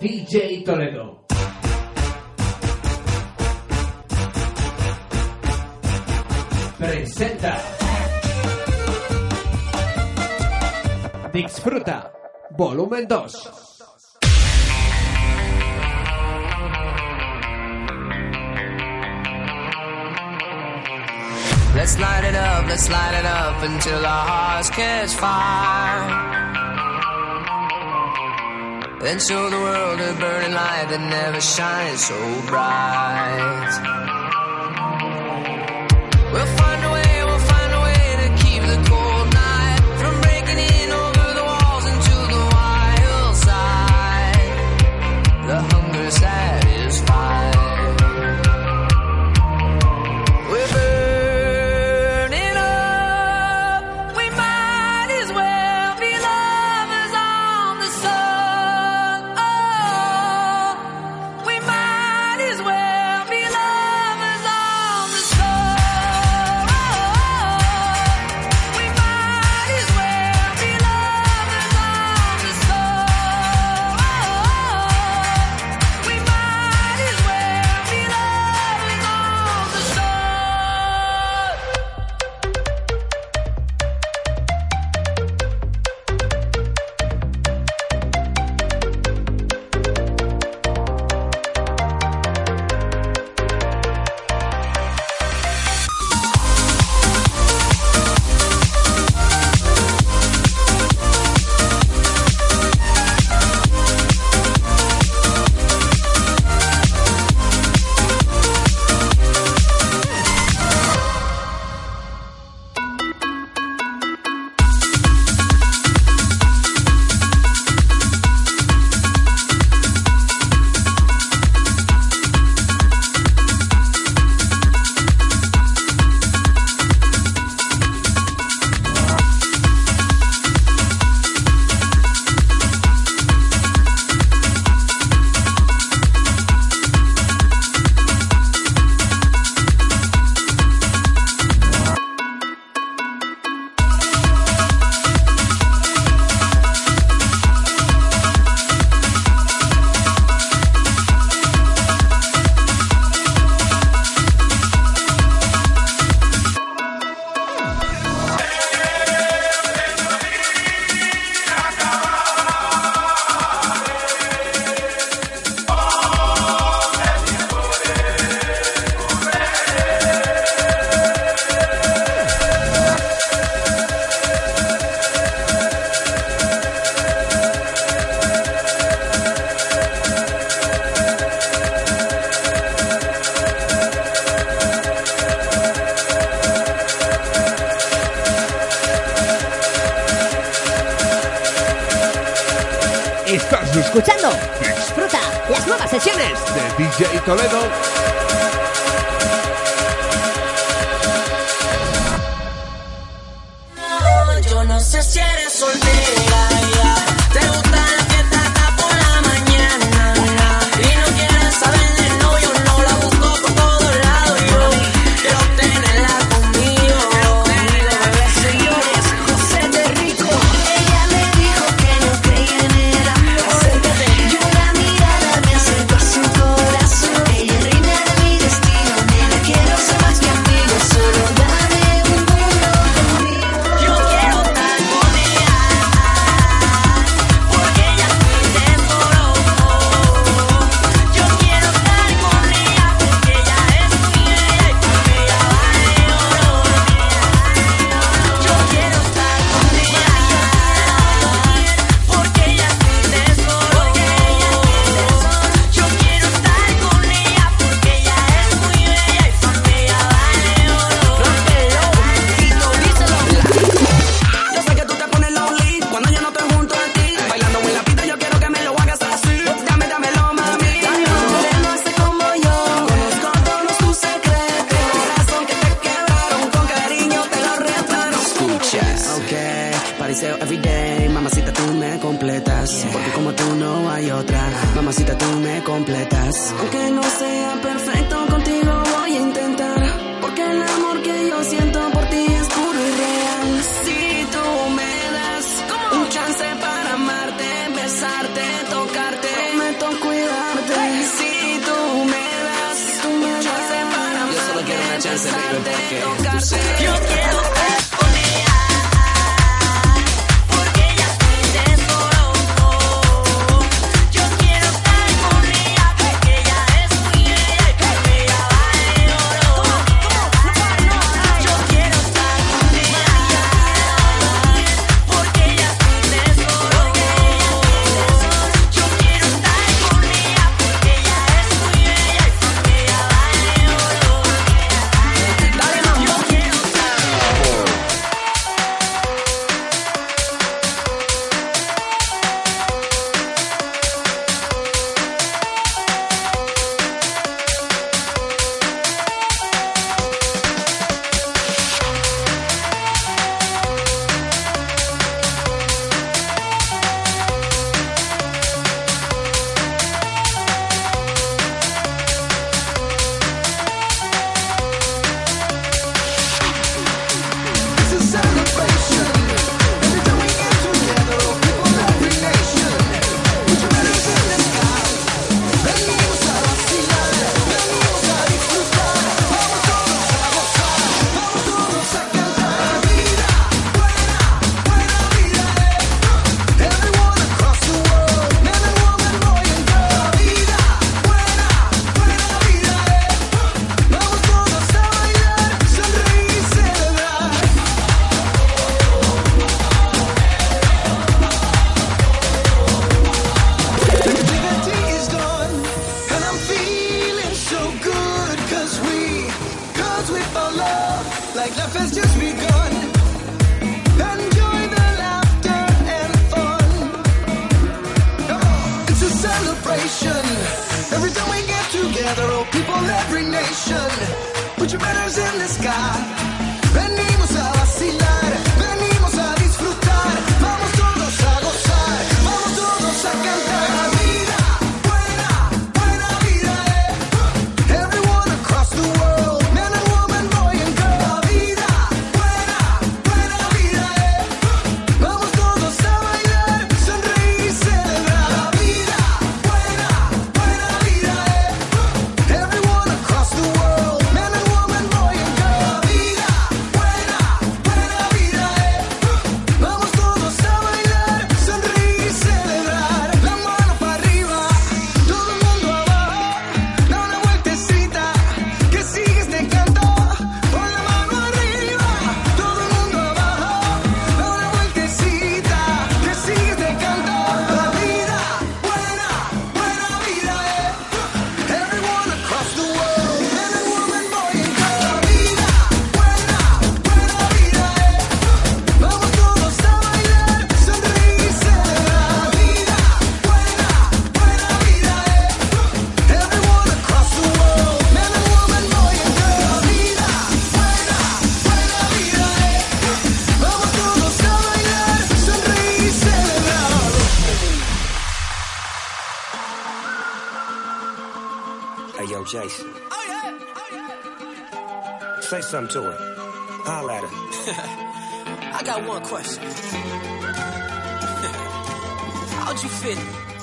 DJ Toledo. Presenta. Disfruta. Volumen 2. Let's light it up, let's light it up until our hearts catch fire. Then show the world a burning light that never shines so bright.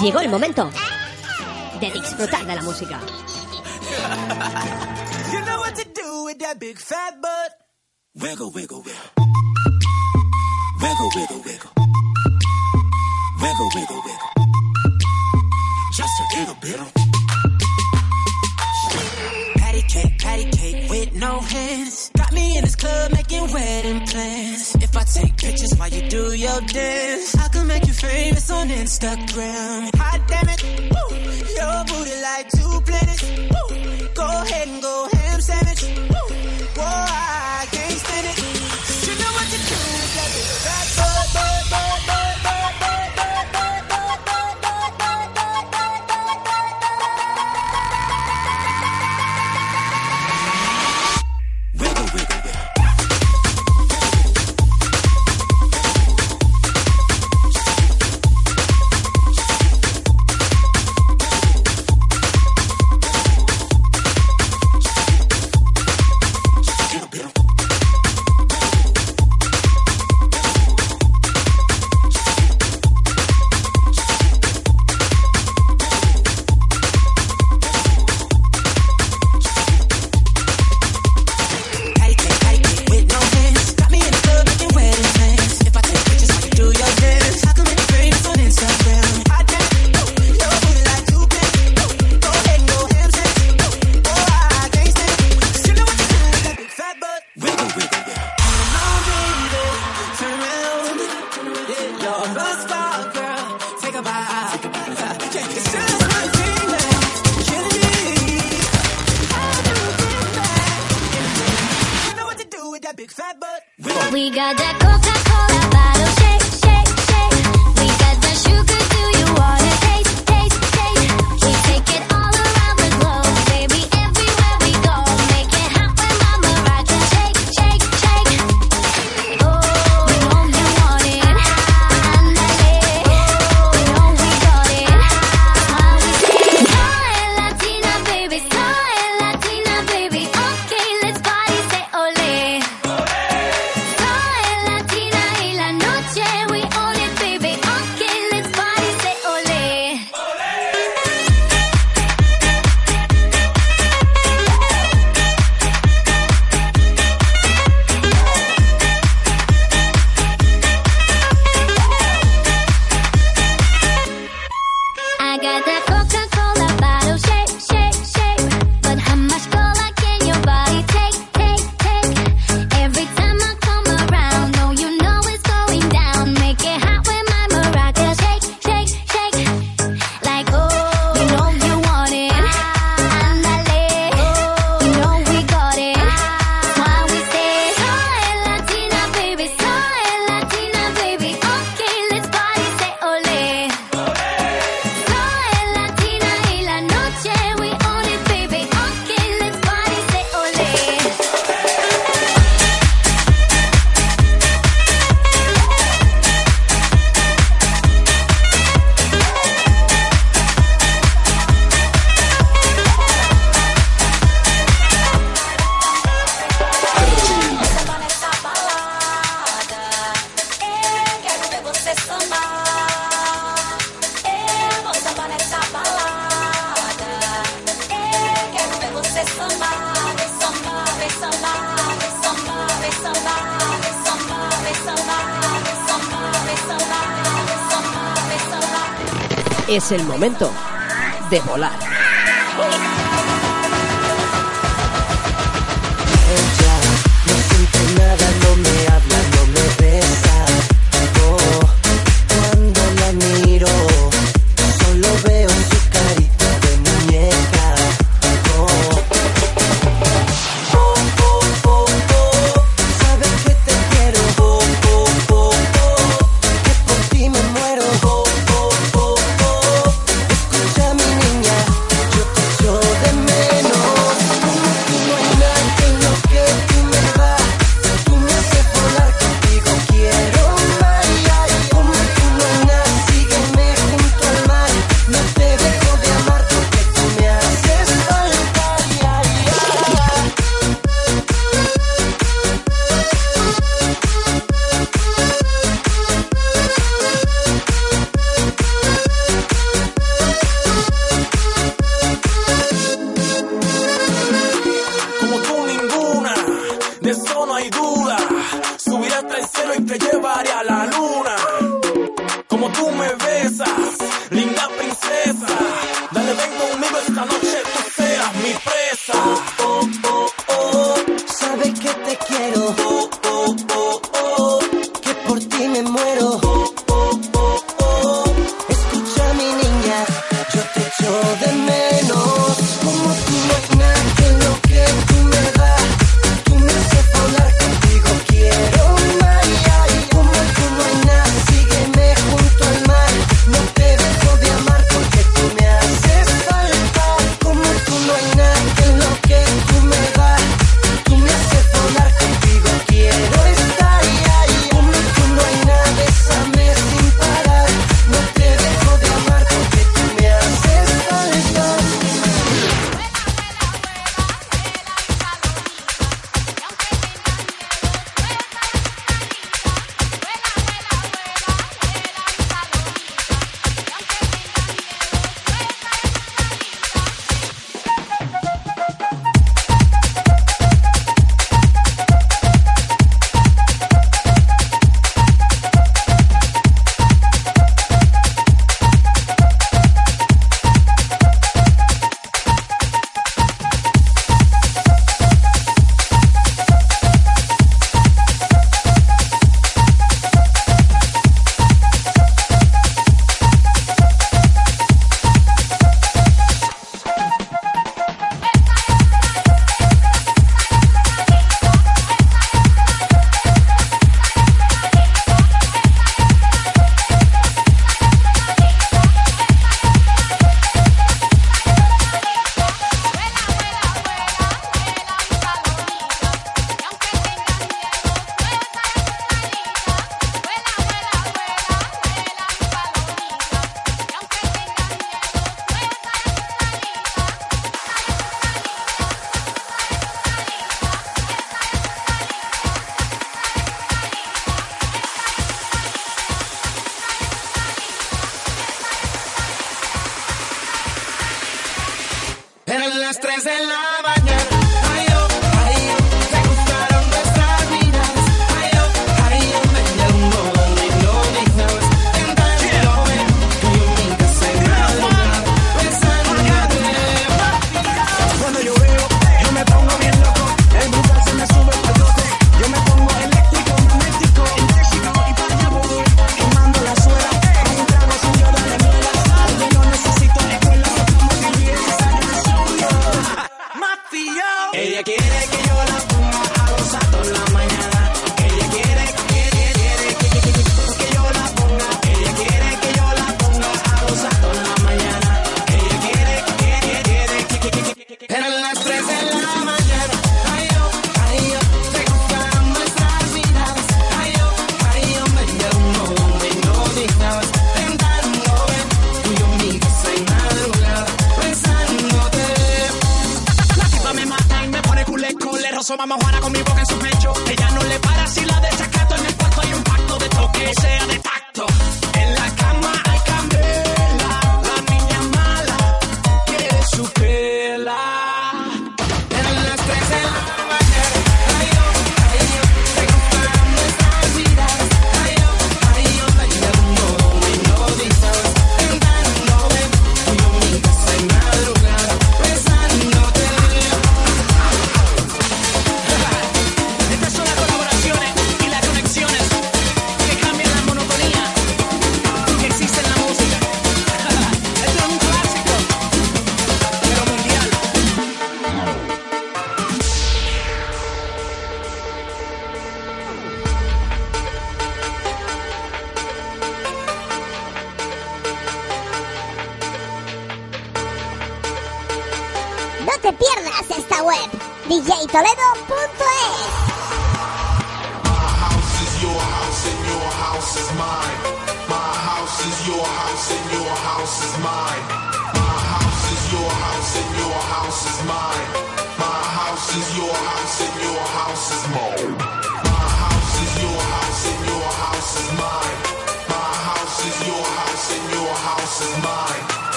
Llegó el momento de disfrutar de la música. You know what to do with that big fat butt. Wiggle, wiggle, wiggle. Wiggle, wiggle, wiggle. Wiggle, wiggle, wiggle. Just a little bit of. Patty cake, patty cake with no hands. Got me in this club making wedding plans. If I take pictures while you do your dance, I can make you famous on Instagram. Hot damn it, woo, your booty like two planets. Es el momento de volar.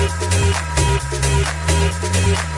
Thank you.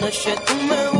Que en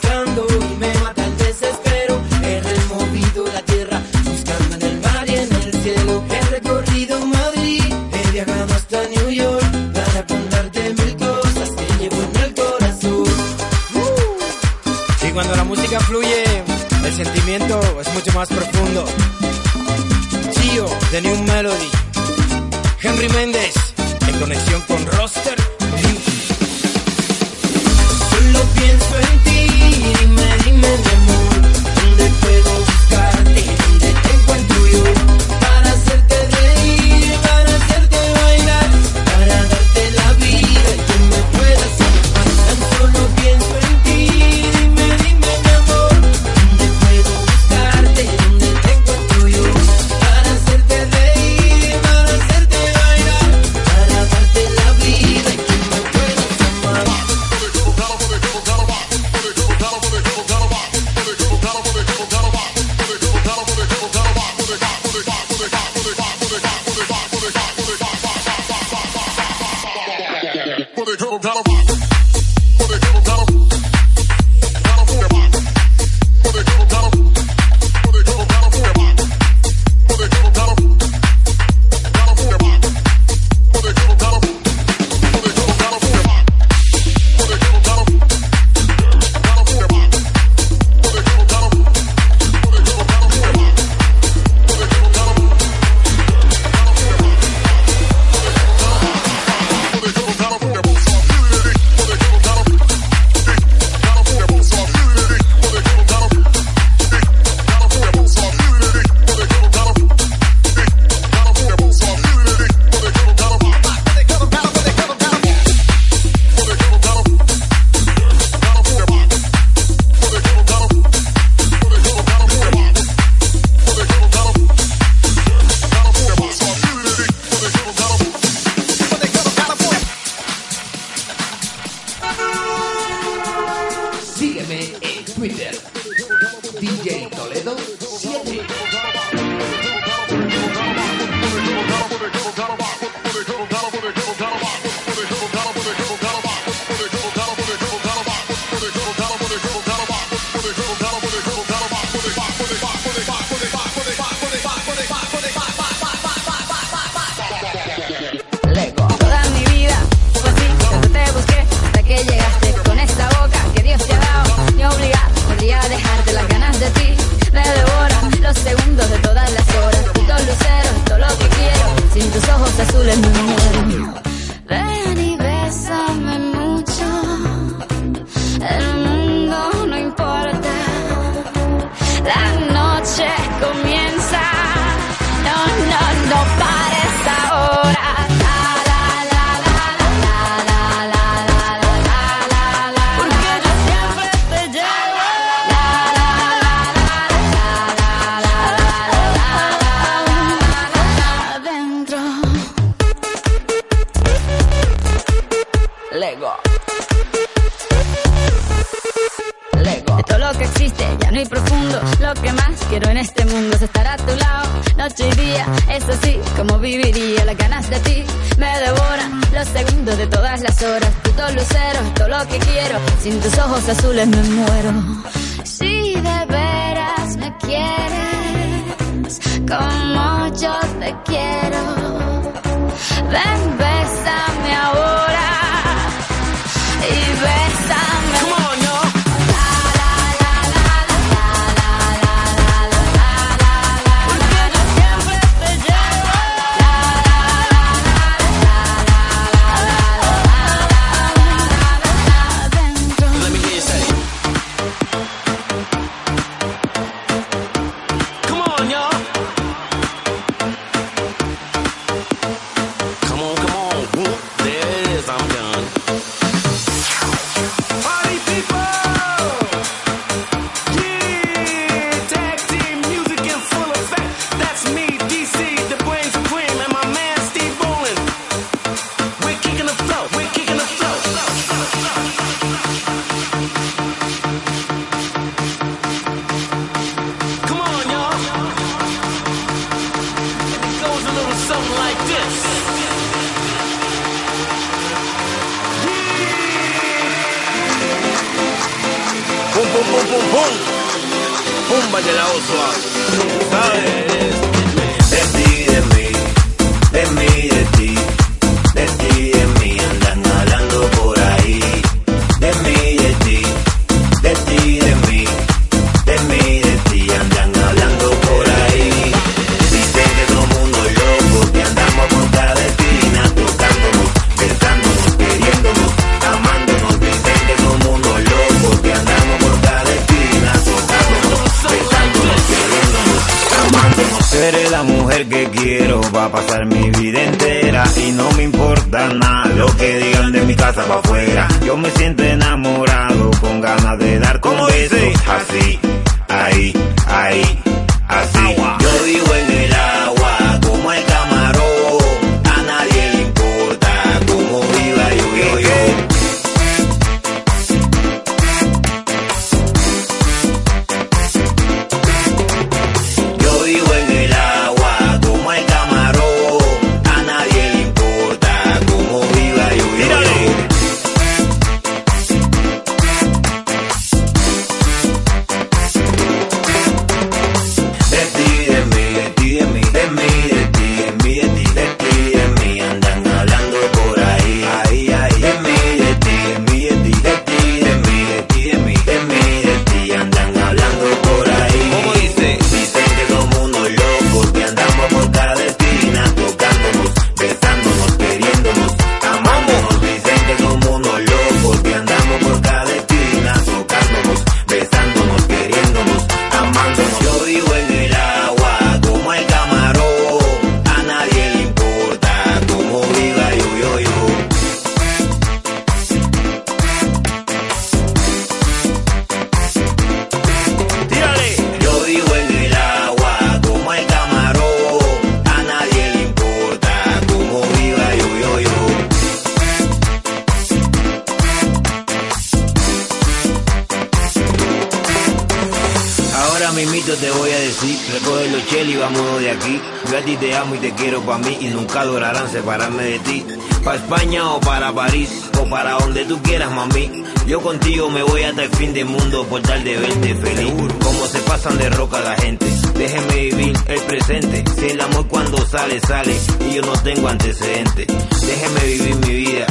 fin de mundo por tal de verte feliz. Como se pasan de roca la gente. Déjeme vivir el presente. Si el amor cuando sale, sale. Y yo no tengo antecedentes. Déjeme vivir mi vida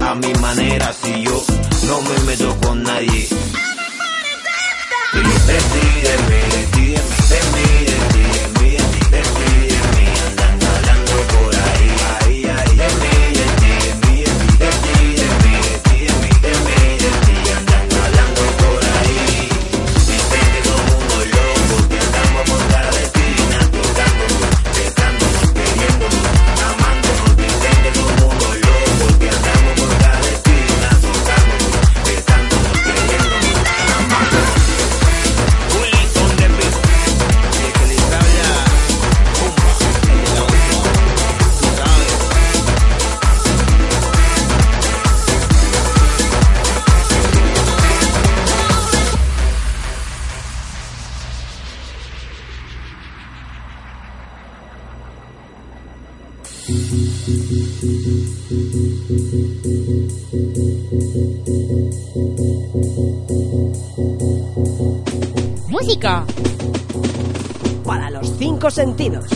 a mi manera. Si yo no me meto con nadie. Yo te de de mí. Música para los cinco sentidos.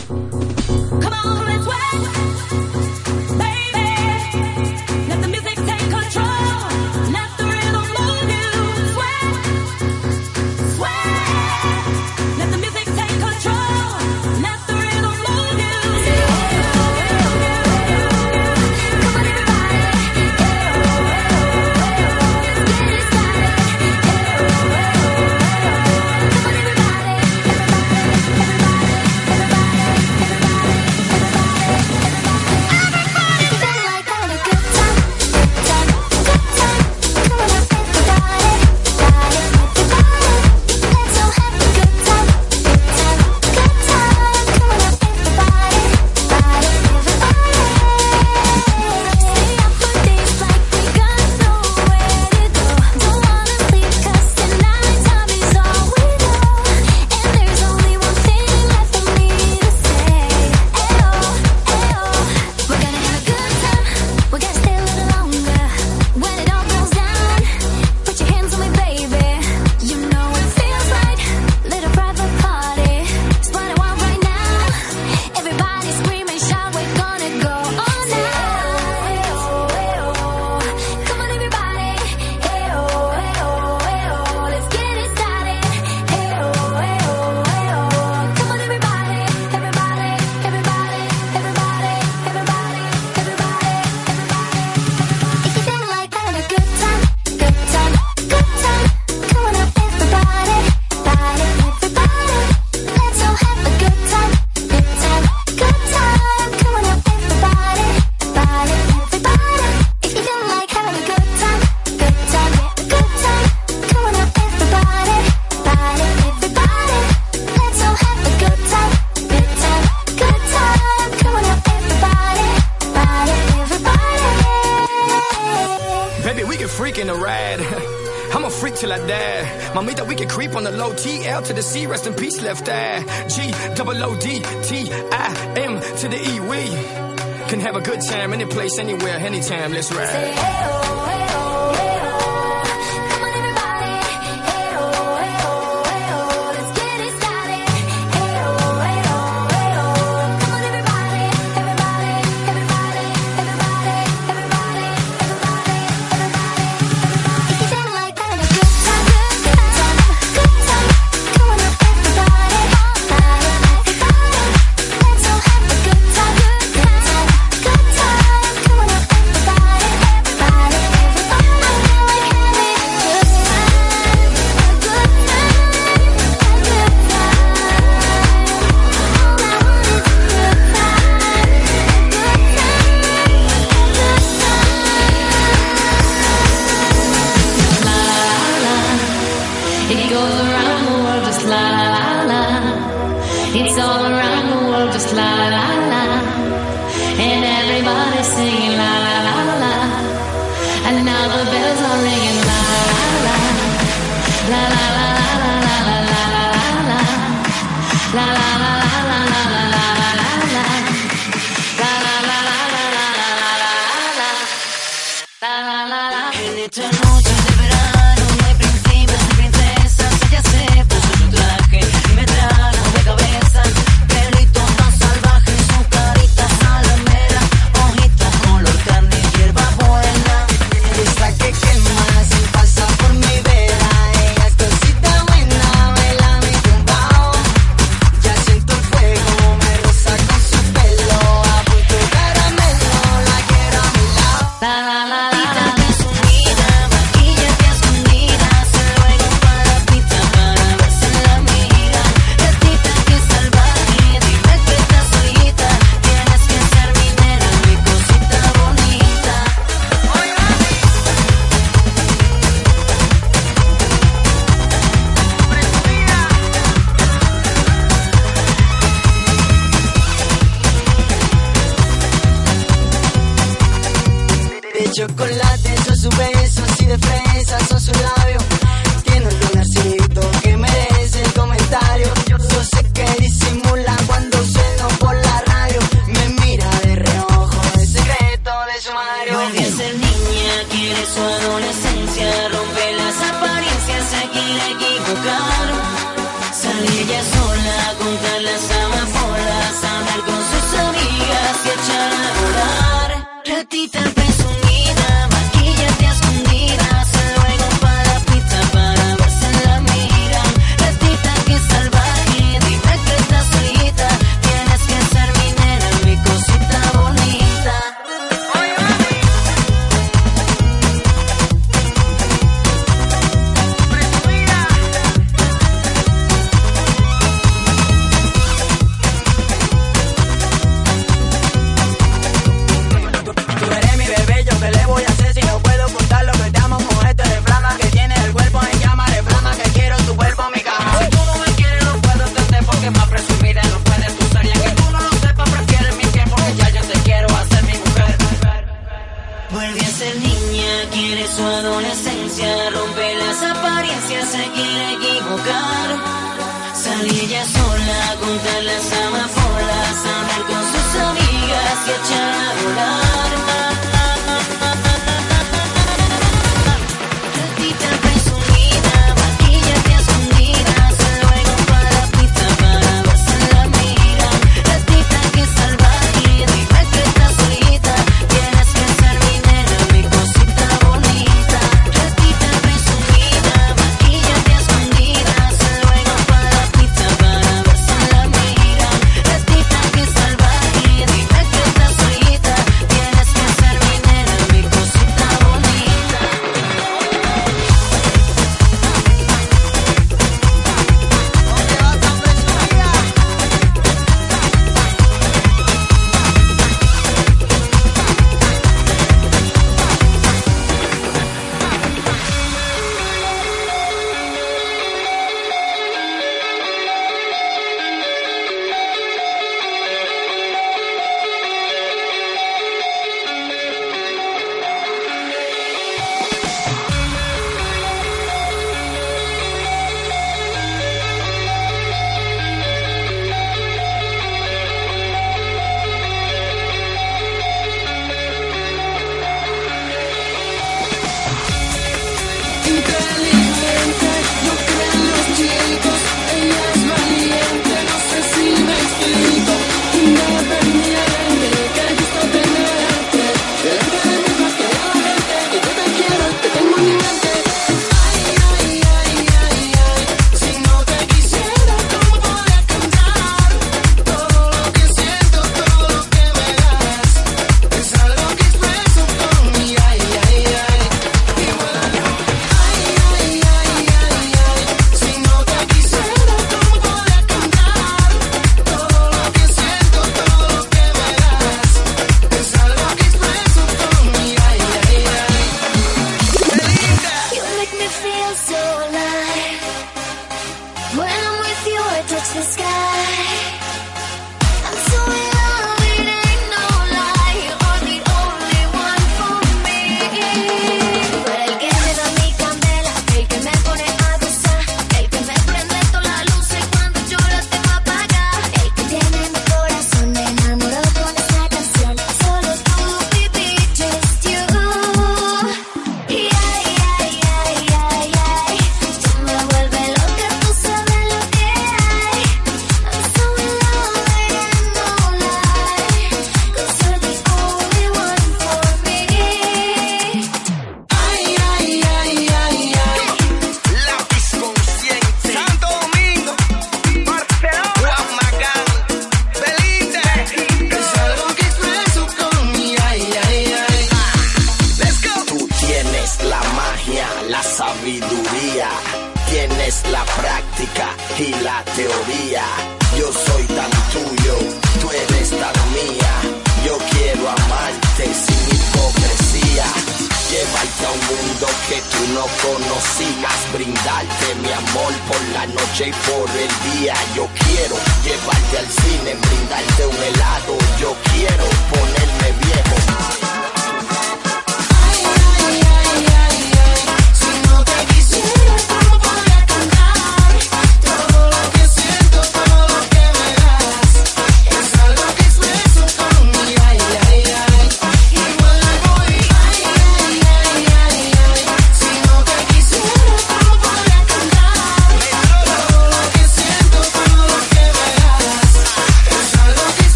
till I die. Mamita, we can creep on the low T L to the C. Rest in peace, left eye. G double O D T I M to the E. We can have a good time any place, anywhere, anytime. Let's ride. Oh.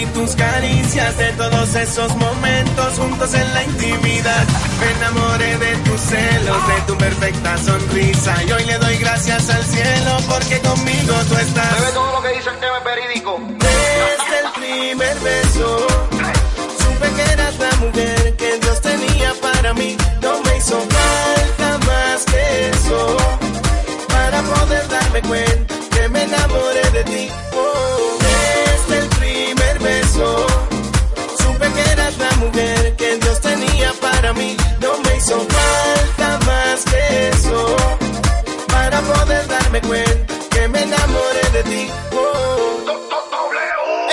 Y tus caricias, de todos esos momentos juntos en la intimidad. Me enamoré de tus celos, de tu perfecta sonrisa. Y hoy le doy gracias al cielo porque conmigo tú estás. Bebe todo lo que dice el tema verídico. Desde el primer beso, supe que eras la mujer que Dios tenía para mí. No me hizo falta más que eso para poder darme cuenta darme cuenta que me enamoré de ti. Oh.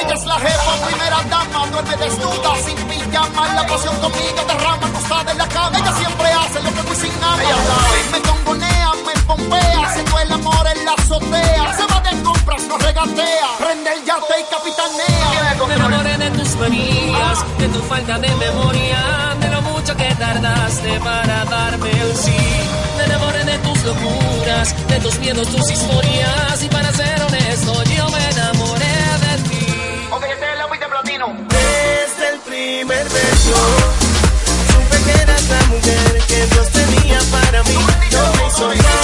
Ella es la jefa, primera dama, duerme desnuda, sin pijama, la pasión conmigo derrama, acostada en la cama. Ella siempre hace lo que muy sin ama. Me congonea, me pompea, haciendo el amor en la azotea. Se va de compras, no regatea, prende el yate y capitanea. Me enamoré de tus manías, de tu falta de memoria, tardaste para darme el sí. Me enamoré de tus locuras, de tus miedos, tus historias, y para ser honesto, yo me enamoré de ti. Este es el de platino. Desde el primer beso, supe que eras la mujer que Dios tenía para mí. No me hizo